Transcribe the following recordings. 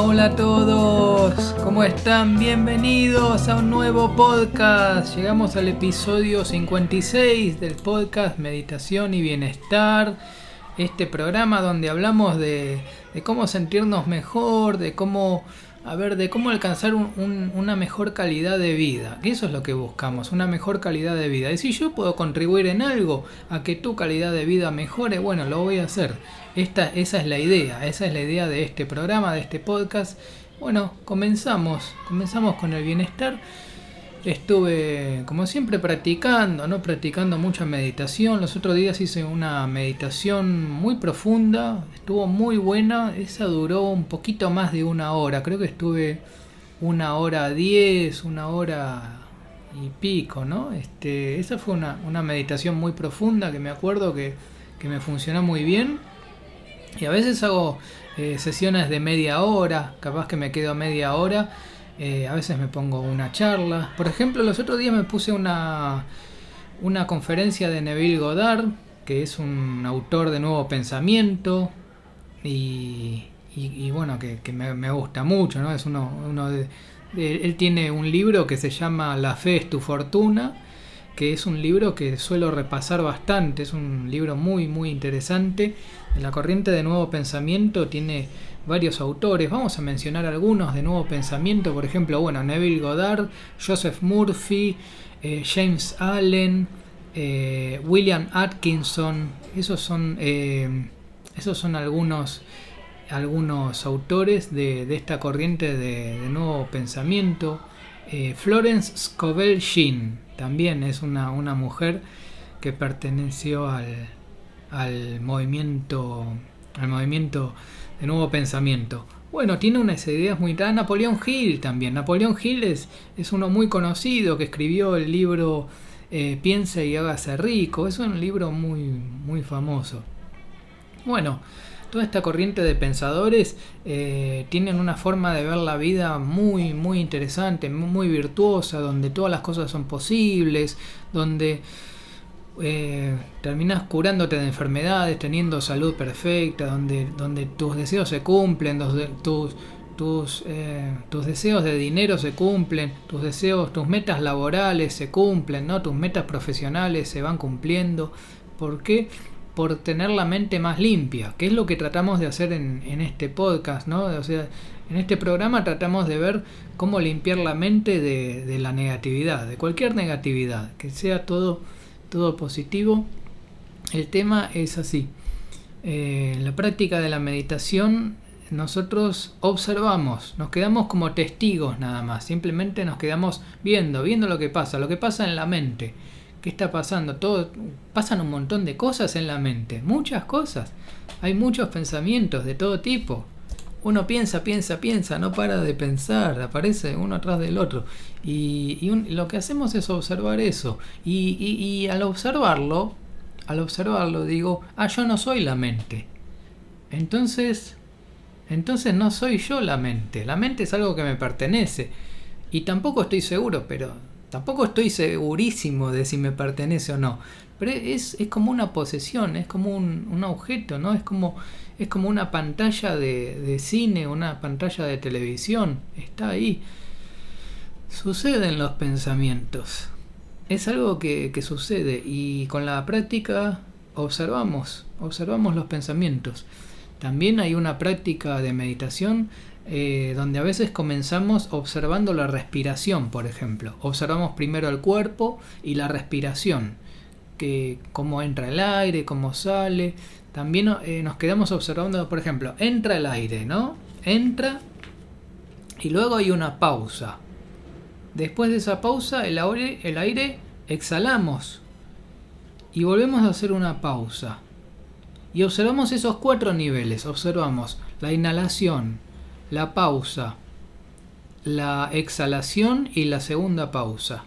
hola a todos. ¿Cómo están? Bienvenidos a un nuevo podcast. Llegamos al episodio 56 del podcast Meditación y Bienestar. Este programa donde hablamos de, cómo sentirnos mejor, de cómo a de cómo alcanzar una mejor calidad de vida. Eso es lo que buscamos, una mejor calidad de vida. Y si yo puedo contribuir en algo a que tu calidad de vida mejore, bueno, lo voy a hacer. Esta, esa es la idea, esa es la idea de este programa, de este podcast. Bueno, comenzamos, comenzamos con el bienestar. Estuve, como siempre, practicando, ¿no? Practicando mucha meditación. Los otros días hice una meditación muy profunda, estuvo muy buena. Esa duró un poquito más de una hora. Creo que estuve una hora diez, una hora y pico, ¿no? Este, esa fue una, una meditación muy profunda que me acuerdo que, que, me funcionó muy bien. Y a veces hago eh, sesiones de media hora, capaz que me quedo media hora eh, a veces me pongo una charla. Por ejemplo, los otros días me puse una, una conferencia de Neville Goddard, que es un autor de nuevo pensamiento. Y, y, bueno, que, me, gusta mucho, ¿no? Es uno, uno él tiene un libro que se llama La fe es tu fortuna, que es un libro que suelo repasar bastante, es un libro muy, muy interesante. La corriente de nuevo pensamiento tiene varios autores, vamos a mencionar algunos de nuevo pensamiento, por ejemplo, bueno, Neville Goddard, Joseph Murphy, eh, James Allen, eh, William Atkinson, esos son, eh, esos son algunos, algunos autores de, esta corriente de, nuevo pensamiento. Florence Scovel Sheen también es una, una mujer que perteneció al, al movimiento al movimiento de nuevo pensamiento. Bueno, tiene unas ideas muy... Ah, Napoleón Hill también. Napoleón Hill es, es uno muy conocido que escribió el libro eh, Piensa y hágase rico. Es un libro muy, muy famoso. Bueno, toda esta corriente de pensadores eh, tienen una forma de ver la vida muy, muy interesante, muy virtuosa, donde todas las cosas son posibles, donde eh, terminas curándote de enfermedades, teniendo salud perfecta, donde, donde tus deseos se cumplen, tus, tus, eh, tus deseos de dinero se cumplen, tus deseos, tus metas laborales se cumplen, ¿no? tus metas profesionales se van cumpliendo. ¿Por qué? Por tener la mente más limpia, que es lo que tratamos de hacer en, en este podcast, ¿no? O sea, en este programa tratamos de ver cómo limpiar la mente de, de la negatividad, de cualquier negatividad, que sea todo todo positivo. El tema es así. Eh, en la práctica de la meditación nosotros observamos, nos quedamos como testigos nada más, simplemente nos quedamos viendo, viendo lo que pasa, lo que pasa en la mente. ¿Qué está pasando? Todo, pasan un montón de cosas en la mente, muchas cosas. Hay muchos pensamientos de todo tipo uno piensa, piensa, piensa, no para de pensar, aparece uno atrás del otro. Y, lo que hacemos es observar eso. Y, y, al observarlo, al observarlo digo, ah, yo no soy la mente. Entonces, entonces no soy yo la mente. La mente es algo que me pertenece. Y tampoco estoy seguro, pero tampoco estoy segurísimo de si me pertenece o no. Pero es, como una posesión, es como un, objeto, ¿no? Es como es como una pantalla de, cine, una pantalla de televisión, está ahí. Suceden los pensamientos. Es algo que, sucede y con la práctica observamos, observamos los pensamientos. También hay una práctica de meditación eh, donde a veces comenzamos observando la respiración, por ejemplo. Observamos primero el cuerpo y la respiración, que cómo entra el aire, cómo sale, también eh, nos quedamos observando, por ejemplo, entra el aire, ¿no? Entra y luego hay una pausa. Después de esa pausa, el aire, el aire exhalamos y volvemos a hacer una pausa. Y observamos esos cuatro niveles. Observamos la inhalación, la pausa, la exhalación y la segunda pausa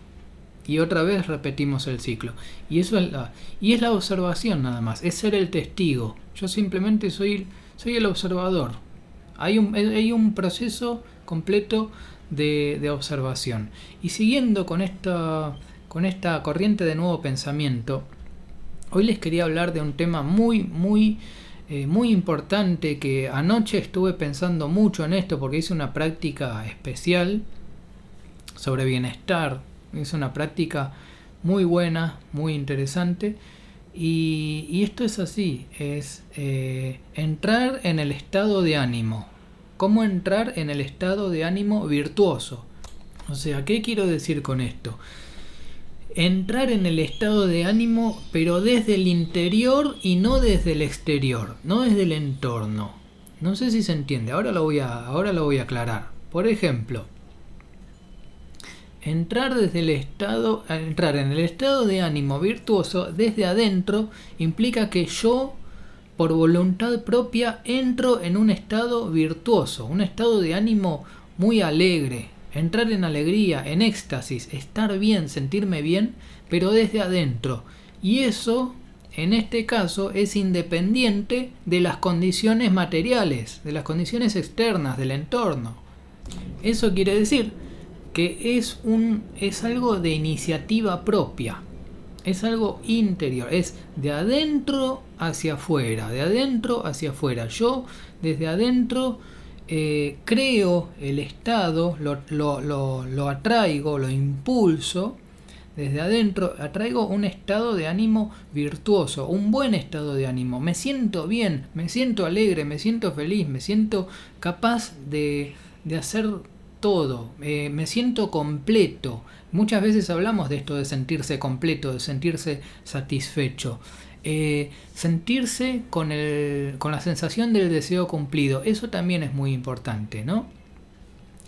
y otra vez repetimos el ciclo. Y eso es la, y es la observación nada más, es ser el testigo. Yo simplemente soy, soy el observador. Hay un, hay un proceso completo de, de, observación. Y siguiendo con esta, con esta corriente de nuevo pensamiento, hoy les quería hablar de un tema muy, muy eh, muy importante que anoche estuve pensando mucho en esto porque hice una práctica especial sobre bienestar. Es una práctica muy buena, muy interesante. Y, esto es así, es eh, entrar en el estado de ánimo. ¿Cómo entrar en el estado de ánimo virtuoso? O sea, ¿qué quiero decir con esto? entrar en el estado de ánimo, pero desde el interior y no desde el exterior, no desde el entorno. No sé si se entiende, ahora lo voy a, ahora lo voy a aclarar. Por ejemplo, entrar desde el estado, entrar en el estado de ánimo virtuoso desde adentro implica que yo por voluntad propia entro en un estado virtuoso, un estado de ánimo muy alegre, entrar en alegría, en éxtasis, estar bien, sentirme bien, pero desde adentro. Y eso, en este caso, es independiente de las condiciones materiales, de las condiciones externas, del entorno. Eso quiere decir que es, un, es algo de iniciativa propia, es algo interior, es de adentro hacia afuera, de adentro hacia afuera. Yo desde adentro eh, creo el estado, lo, lo, atraigo, lo impulso desde adentro, atraigo un estado de ánimo virtuoso, un buen estado de ánimo. Me siento bien, me siento alegre, me siento feliz, me siento capaz de, de hacer todo, eh, me siento completo. Muchas veces hablamos de esto de sentirse completo, de sentirse satisfecho. Eh, sentirse con, el, con la sensación del deseo cumplido. Eso también es muy importante, ¿no?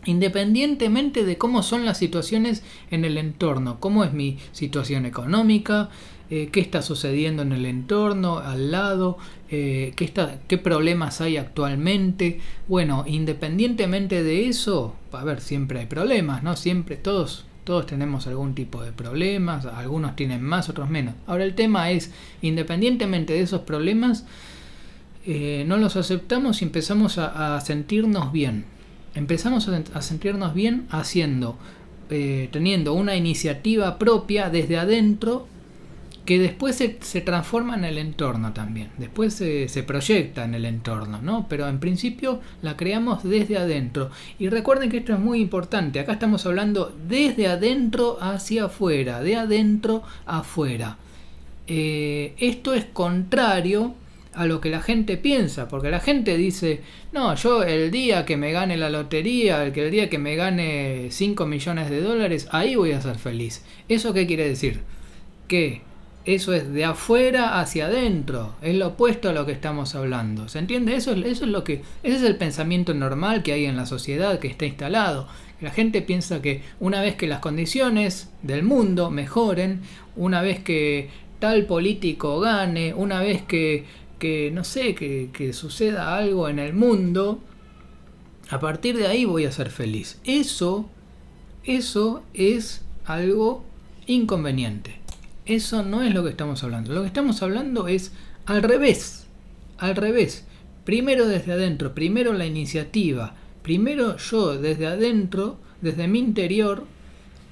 Independientemente de cómo son las situaciones en el entorno, cómo es mi situación económica, eh, qué está sucediendo en el entorno, al lado, eh, qué, está, qué problemas hay actualmente. Bueno, independientemente de eso, a ver, siempre hay problemas, ¿no? Siempre todos todos tenemos algún tipo de problemas, algunos tienen más, otros menos. Ahora el tema es, independientemente de esos problemas, eh, no los aceptamos y empezamos a, sentirnos bien. Empezamos a, sentirnos bien haciendo, eh, teniendo una iniciativa propia desde adentro que después se, transforma en el entorno también, después se, se, proyecta en el entorno, ¿no? Pero en principio la creamos desde adentro. Y recuerden que esto es muy importante, acá estamos hablando desde adentro hacia afuera, de adentro afuera. Eh, esto es contrario a lo que la gente piensa, porque la gente dice, no, yo el día que me gane la lotería, el, que el día que me gane 5 millones de dólares, ahí voy a ser feliz. ¿Eso qué quiere decir? Que eso es de afuera hacia adentro, es lo opuesto a lo que estamos hablando. ¿Se entiende? Eso, eso es lo que ese es el pensamiento normal que hay en la sociedad que está instalado. La gente piensa que una vez que las condiciones del mundo mejoren, una vez que tal político gane, una vez que, que no sé, que, suceda algo en el mundo, a partir de ahí voy a ser feliz. Eso, eso es algo inconveniente. Eso no es lo que estamos hablando. Lo que estamos hablando es al revés. Al revés. Primero desde adentro, primero la iniciativa. Primero yo desde adentro, desde mi interior,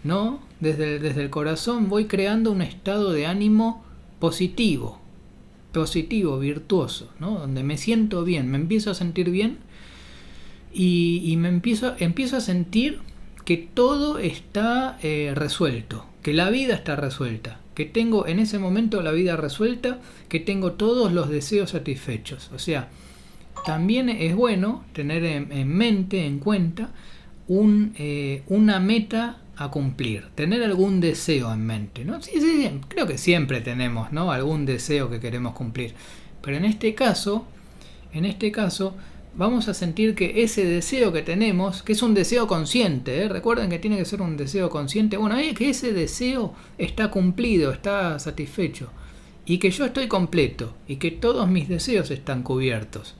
¿no? Desde, desde el corazón voy creando un estado de ánimo positivo. Positivo, virtuoso, ¿no? Donde me siento bien, me empiezo a sentir bien y, me empiezo, empiezo a sentir que todo está eh, resuelto, que la vida está resuelta que tengo en ese momento la vida resuelta, que tengo todos los deseos satisfechos. O sea, también es bueno tener en, mente, en cuenta, un, eh, una meta a cumplir, tener algún deseo en mente. ¿no? Sí, sí, creo que siempre tenemos ¿no? algún deseo que queremos cumplir. Pero en este caso, en este caso, vamos a sentir que ese deseo que tenemos, que es un deseo consciente, ¿eh? recuerden que tiene que ser un deseo consciente, bueno, que ese deseo está cumplido, está satisfecho, y que yo estoy completo, y que todos mis deseos están cubiertos,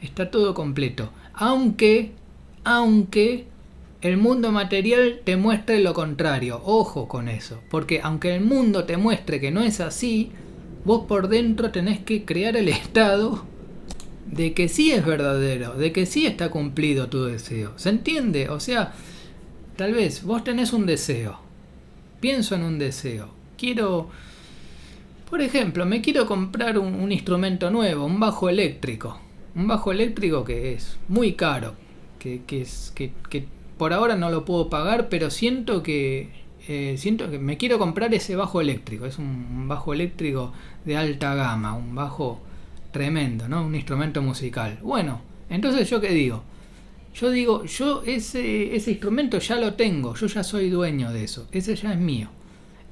está todo completo, aunque, aunque el mundo material te muestre lo contrario, ojo con eso, porque aunque el mundo te muestre que no es así, vos por dentro tenés que crear el estado de que sí es verdadero, de que sí está cumplido tu deseo. ¿Se entiende? O sea, tal vez vos tenés un deseo. Pienso en un deseo. Quiero, Por ejemplo, me quiero comprar un, instrumento nuevo, un bajo eléctrico. Un bajo eléctrico que es muy caro, que, es, que, por ahora no lo puedo pagar, pero siento que, eh, siento que me quiero comprar ese bajo eléctrico. Es un, bajo eléctrico de alta gama, un bajo tremendo, ¿no? Un instrumento musical. Bueno, entonces yo qué digo. Yo digo, yo ese, ese instrumento ya lo tengo, yo ya soy dueño de eso, ese ya es mío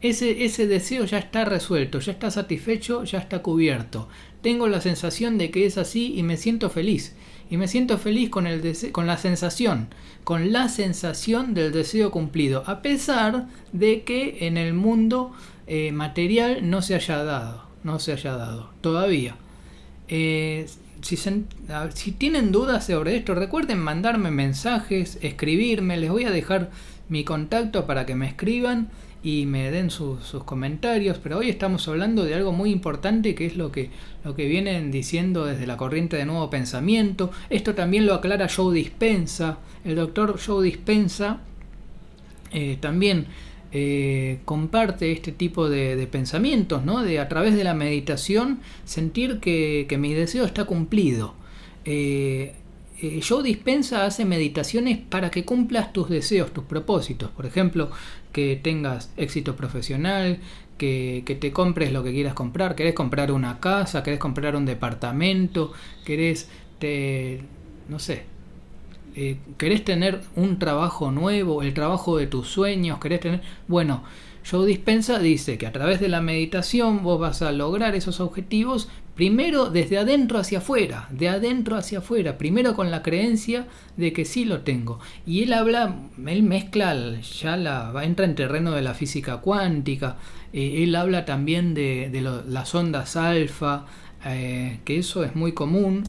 ese, ese deseo ya está resuelto, ya está satisfecho, ya está cubierto. Tengo la sensación de que es así y me siento feliz. Y me siento feliz con, el con la sensación, con la sensación del deseo cumplido, a pesar de que en el mundo eh, material no se haya dado, no se haya dado, todavía. Eh, si, si tienen dudas sobre esto, recuerden mandarme mensajes, escribirme, les voy a dejar mi contacto para que me escriban y me den sus comentarios, pero hoy estamos hablando de algo muy importante que es lo que, lo que vienen diciendo desde la corriente de nuevo pensamiento. Esto también lo aclara Joe Dispensa. El doctor Joe Dispensa eh, también eh, comparte este tipo de, pensamientos, ¿no? de a través de la meditación sentir que, mi deseo está cumplido. Eh, eh, Joe Dispensa hace meditaciones para que cumplas tus deseos, tus propósitos. Por ejemplo, que tengas éxito profesional, que, te compres lo que quieras comprar. Querés comprar una casa, querés comprar un departamento, querés, te, no sé, eh, querés tener un trabajo nuevo, el trabajo de tus sueños, querés tener... Bueno, Joe Dispensa dice que a través de la meditación vos vas a lograr esos objetivos primero desde adentro hacia afuera, de adentro hacia afuera, primero con la creencia de que sí lo tengo. Y él habla, él mezcla, ya la, entra en terreno de la física cuántica, eh, él habla también de, las ondas alfa, eh, que eso es muy común.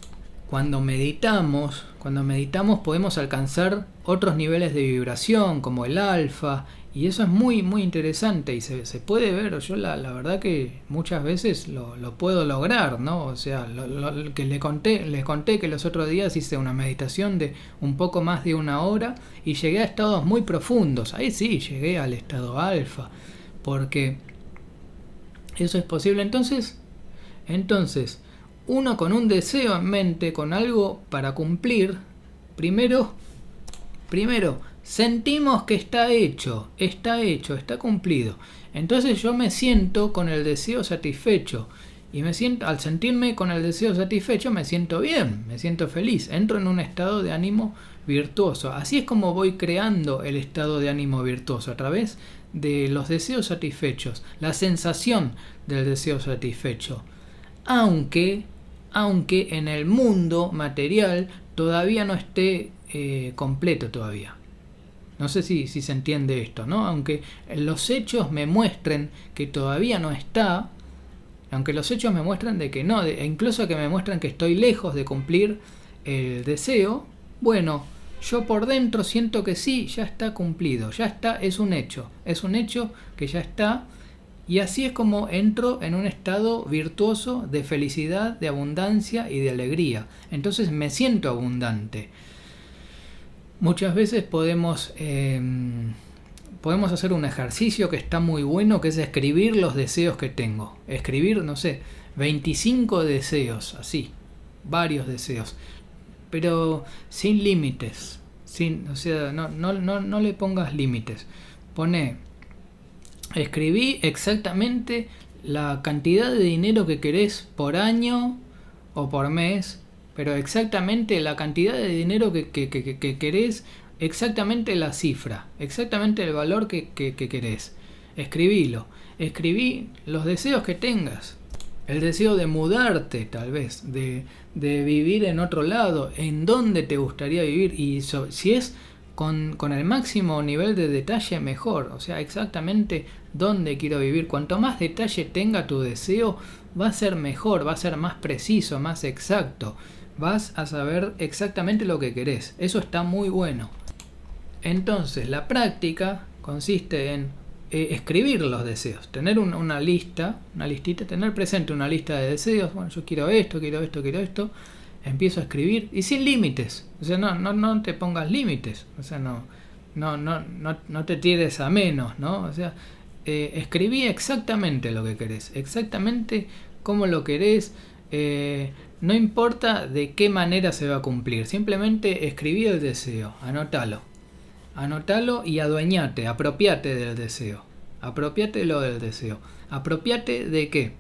Cuando meditamos, cuando meditamos podemos alcanzar otros niveles de vibración como el alfa y eso es muy, muy interesante y se, se puede ver. Yo la, la, verdad que muchas veces lo, lo puedo lograr, ¿no? O sea, lo, que le conté, les conté que los otros días hice una meditación de un poco más de una hora y llegué a estados muy profundos. Ahí sí, llegué al estado alfa. Porque eso es posible. Entonces, entonces, uno con un deseo en mente, con algo para cumplir, primero, primero, sentimos que está hecho, está hecho, está cumplido. Entonces yo me siento con el deseo satisfecho. Y me siento, al sentirme con el deseo satisfecho, me siento bien, me siento feliz, entro en un estado de ánimo virtuoso. Así es como voy creando el estado de ánimo virtuoso, a través de los deseos satisfechos, la sensación del deseo satisfecho. Aunque, aunque en el mundo material todavía no esté eh, completo todavía. No sé si, si se entiende esto, ¿no? Aunque los hechos me muestren que todavía no está, aunque los hechos me muestran de que no, e incluso que me muestran que estoy lejos de cumplir el deseo, bueno, yo por dentro siento que sí, ya está cumplido, ya está, es un hecho, es un hecho que ya está, y así es como entro en un estado virtuoso de felicidad, de abundancia y de alegría. Entonces me siento abundante. Muchas veces podemos, em, podemos hacer un ejercicio que está muy bueno, que es escribir los deseos que tengo. Escribir, no sé, 25 deseos, así, varios deseos, pero sin límites. Sin, o sea, no, no, no, no le pongas límites. Pone, escribí exactamente la cantidad de dinero que querés por año o por mes pero exactamente la cantidad de dinero que, querés, exactamente la cifra, exactamente el valor que, querés. Escribilo, escribí los deseos que tengas. El deseo de mudarte, tal vez, de, vivir en otro lado, en dónde te gustaría vivir y si es con, con, el máximo nivel de detalle mejor, o sea, exactamente dónde quiero vivir. Cuanto más detalle tenga tu deseo, va a ser mejor, va a ser más preciso, más exacto vas a saber exactamente lo que querés. Eso está muy bueno. Entonces, la práctica consiste en eh, escribir los deseos, tener una lista, una listita, tener presente una lista de deseos. Bueno, yo quiero esto, quiero esto, quiero esto. Empiezo a escribir y sin límites. O sea, no, no, no te pongas límites. O sea, no, no, no, no, no te tires a menos, ¿no? O sea, eh, escribí exactamente lo que querés, exactamente cómo lo querés. Eh, no importa de qué manera se va a cumplir, simplemente escribí el deseo, anótalo. Anótalo y adueñate, apropiate del deseo. Apropiate lo del deseo. Apropiate de qué?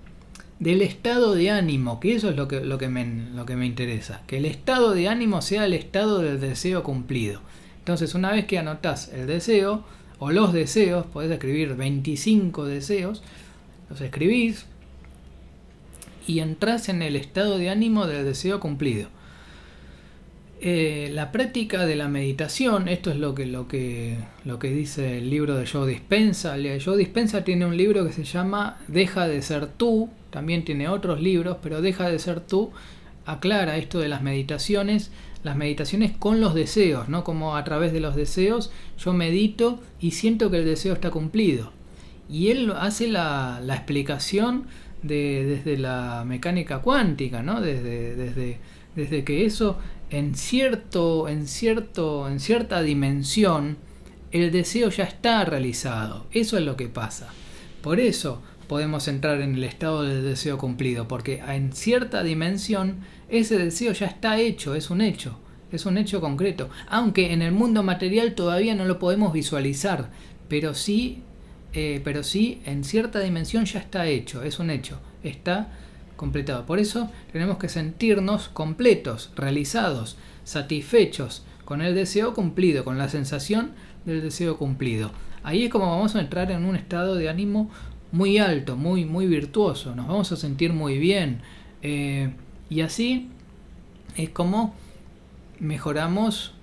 Del estado de ánimo, que eso es lo que, lo, que me, lo que me interesa. Que el estado de ánimo sea el estado del deseo cumplido. Entonces, una vez que anotás el deseo, o los deseos, podés escribir 25 deseos, los escribís y entras en el estado de ánimo del deseo cumplido. Eh, la práctica de la meditación, esto es lo que, lo, que, lo que dice el libro de Joe Dispensa. Joe Dispensa tiene un libro que se llama Deja de ser tú, también tiene otros libros, pero Deja de ser tú aclara esto de las meditaciones, las meditaciones con los deseos, ¿no? Como a través de los deseos yo medito y siento que el deseo está cumplido. Y él hace la, la explicación de, desde la mecánica cuántica, ¿no? Desde, desde, desde que eso en cierto, en cierto, en cierta dimensión, el deseo ya está realizado. Eso es lo que pasa. Por eso podemos entrar en el estado del deseo cumplido, porque en cierta dimensión ese deseo ya está hecho, es un hecho, es un hecho concreto. Aunque en el mundo material todavía no lo podemos visualizar, pero sí, eh, pero sí en cierta dimensión ya está hecho, es un hecho, está completado. Por eso tenemos que sentirnos completos, realizados, satisfechos con el deseo cumplido, con la sensación del deseo cumplido. Ahí es como vamos a entrar en un estado de ánimo muy alto, muy, muy virtuoso, nos vamos a sentir muy bien. Eh, y así es como mejoramos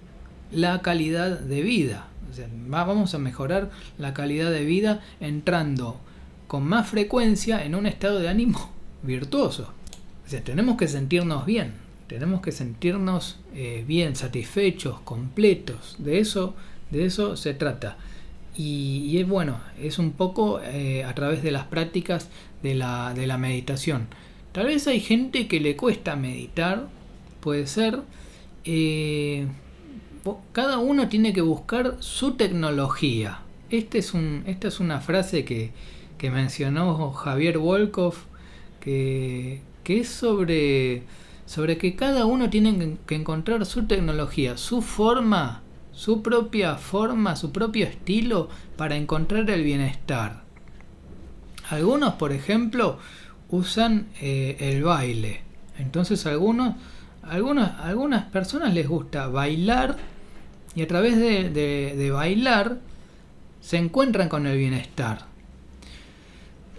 la calidad de vida. Vamos a mejorar la calidad de vida entrando con más frecuencia en un estado de ánimo virtuoso. Tenemos que sentirnos bien, tenemos que sentirnos eh, bien, satisfechos, completos. De eso, de eso se trata. Y, es bueno, es un poco eh, a través de las prácticas de la, de la meditación. Tal vez hay gente que le cuesta meditar, puede ser. Eh, cada uno tiene que buscar su tecnología. Este es un, esta es una frase que, que mencionó Javier Wolkoff que, es sobre, sobre que cada uno tiene que encontrar su tecnología, su forma, su propia forma, su propio estilo para encontrar el bienestar. Algunos, por ejemplo, usan eh, el baile. Entonces algunos, algunas, algunas personas les gusta bailar y a través de bailar se encuentran con el bienestar.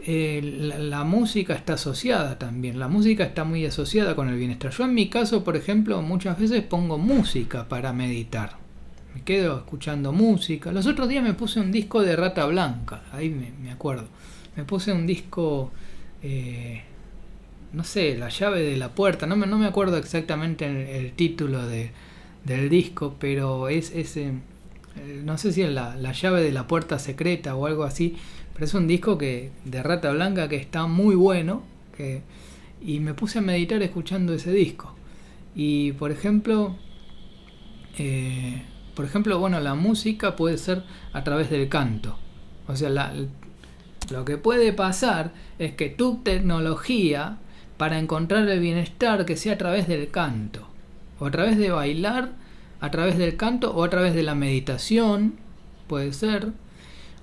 Eh, la, música está asociada también. La música está muy asociada con el bienestar. Yo en mi caso, por ejemplo, muchas veces pongo música para meditar. Me quedo escuchando música. Los otros días me puse un disco de Rata Blanca. Ahí me, acuerdo. Me puse un disco... Eh, no sé, La llave de la puerta. No me, no me acuerdo exactamente el, título de, del disco, pero es ese... Eh, no sé si es la, la llave de la puerta secreta o algo así pero es un disco que de Rata Blanca que está muy bueno. Que, y me puse a meditar escuchando ese disco. Y por ejemplo, eh, por ejemplo, bueno, la música puede ser a través del canto. O sea, lo que puede pasar es que tu tecnología para encontrar el bienestar que sea a través del canto, o a través de bailar, a través del canto, o a través de la meditación, puede ser,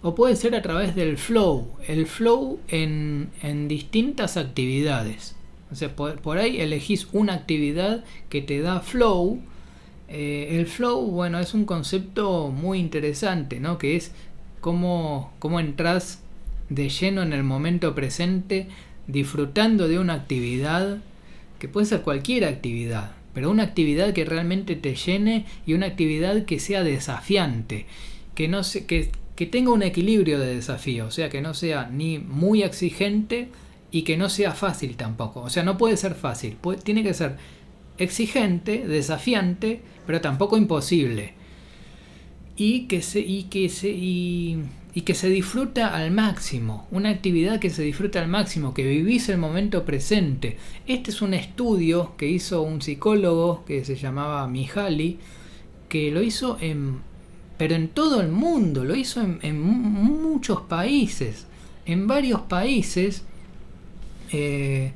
o puede ser a través del flow, el flow en, distintas actividades. O sea, por, ahí elegís una actividad que te da flow. Eh, el flow, bueno, es un concepto muy interesante, ¿no? Que es cómo, cómo entras de lleno en el momento presente, disfrutando de una actividad, que puede ser cualquier actividad, pero una actividad que realmente te llene y una actividad que sea desafiante, que no se, que, que tenga un equilibrio de desafío, o sea, que no sea ni muy exigente y que no sea fácil tampoco. O sea, no puede ser fácil, tiene que ser exigente, desafiante, pero tampoco imposible. Y que se, y que se, que se disfruta al máximo, una actividad que se disfruta al máximo, que vivís el momento presente. Este es un estudio que hizo un psicólogo que se llamaba Mihaly, que lo hizo en pero en todo el mundo, lo hizo en, muchos países, en varios países eh,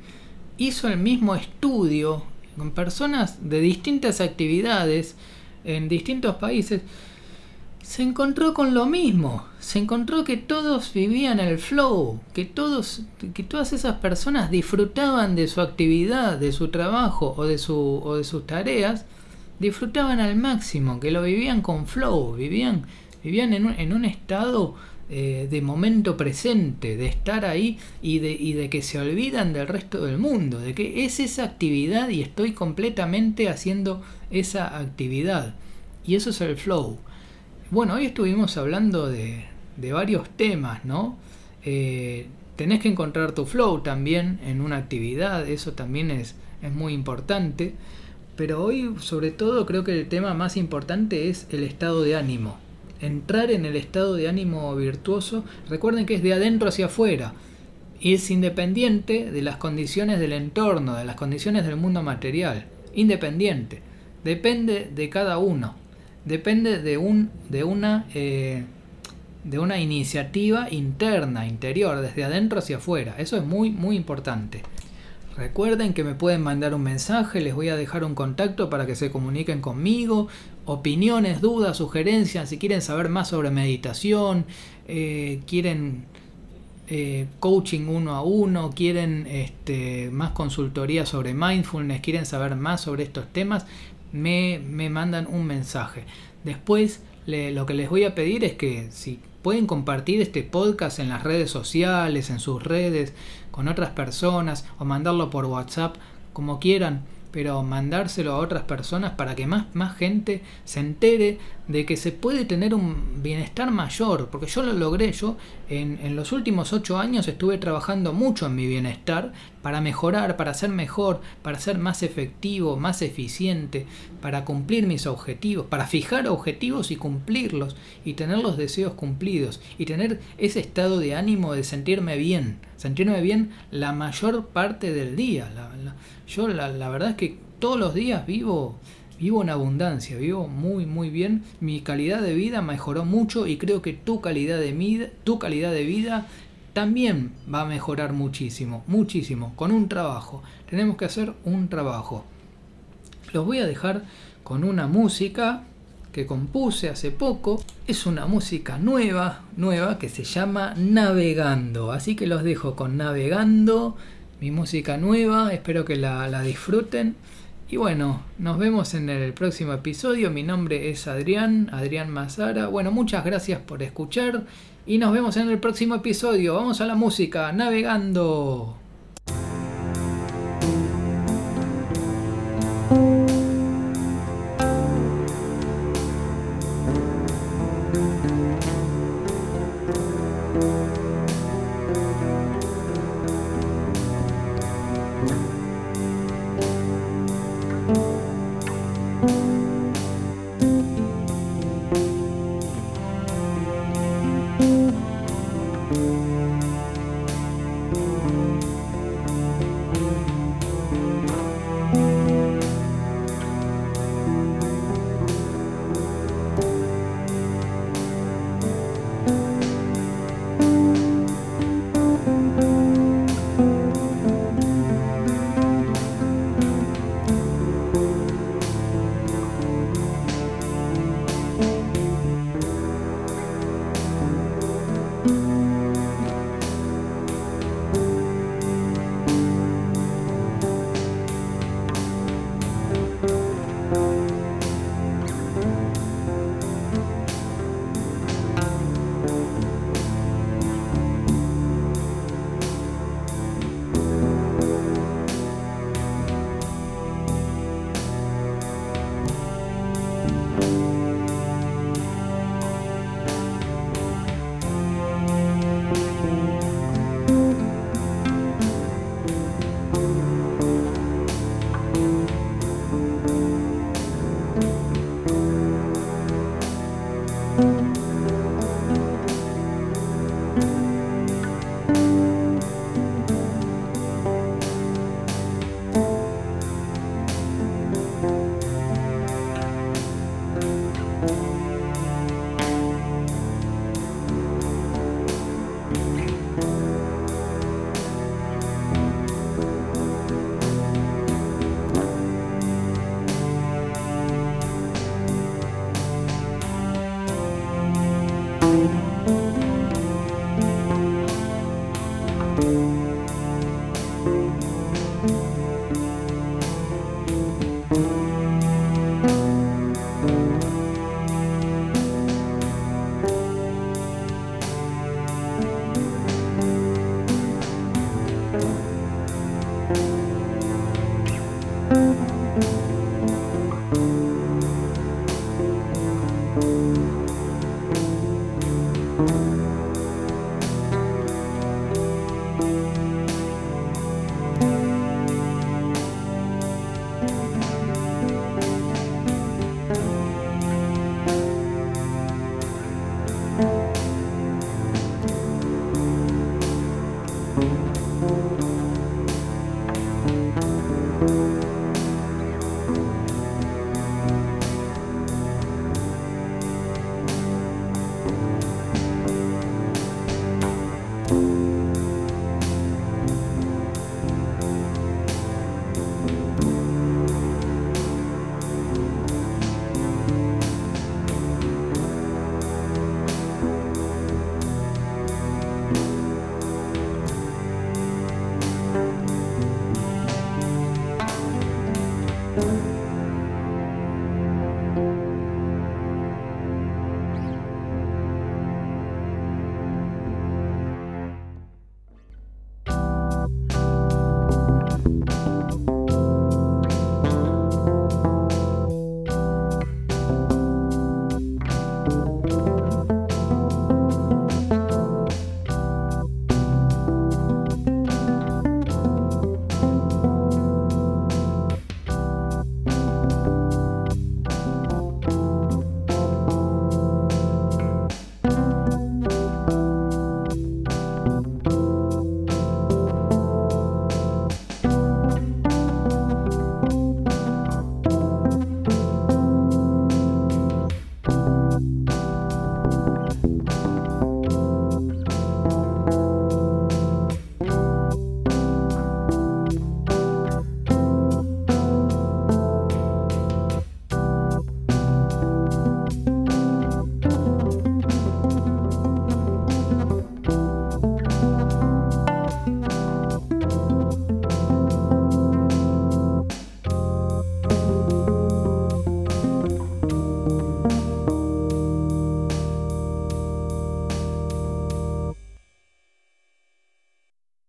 hizo el mismo estudio con personas de distintas actividades en distintos países, se encontró con lo mismo, se encontró que todos vivían el flow, que todos, que todas esas personas disfrutaban de su actividad, de su trabajo o de, su, o de sus tareas, disfrutaban al máximo, que lo vivían con flow, vivían, vivían en un, en un estado eh, de momento presente, de estar ahí y de, y de que se olvidan del resto del mundo, de que es esa actividad y estoy completamente haciendo esa actividad. Y eso es el flow. Bueno, hoy estuvimos hablando de, varios temas, ¿no? Eh, tenés que encontrar tu flow también en una actividad, eso también es, es muy importante. Pero hoy sobre todo creo que el tema más importante es el estado de ánimo entrar en el estado de ánimo virtuoso, recuerden que es de adentro hacia afuera y es independiente de las condiciones del entorno, de las condiciones del mundo material, independiente, depende de cada uno, depende de, un, de, una, eh, de una iniciativa interna, interior, desde adentro hacia afuera, eso es muy, muy importante. Recuerden que me pueden mandar un mensaje, les voy a dejar un contacto para que se comuniquen conmigo opiniones, dudas, sugerencias, si quieren saber más sobre meditación, eh, quieren eh, coaching uno a uno, quieren este, más consultoría sobre mindfulness, quieren saber más sobre estos temas, me, mandan un mensaje. Después lo que les voy a pedir es que si pueden compartir este podcast en las redes sociales, en sus redes, con otras personas o mandarlo por WhatsApp, como quieran pero mandárselo a otras personas para que más, más gente se entere de que se puede tener un bienestar mayor, porque yo lo logré, yo en, en, los últimos ocho años estuve trabajando mucho en mi bienestar para mejorar, para ser mejor, para ser más efectivo, más eficiente, para cumplir mis objetivos, para fijar objetivos y cumplirlos, y tener los deseos cumplidos, y tener ese estado de ánimo de sentirme bien, sentirme bien la mayor parte del día. yo la, la verdad es que todos los días vivo vivo en abundancia, vivo muy muy bien, mi calidad de vida mejoró mucho y creo que tu calidad de vida, tu calidad de vida también va a mejorar muchísimo, muchísimo, con un trabajo. Tenemos que hacer un trabajo. Los voy a dejar con una música que compuse hace poco. Es una música nueva, nueva que se llama Navegando. Así que los dejo con Navegando, mi música nueva. Espero que la, la disfruten. Y bueno, nos vemos en el próximo episodio. Mi nombre es Adrián, Adrián Mazara. Bueno, muchas gracias por escuchar y nos vemos en el próximo episodio. Vamos a la música, navegando.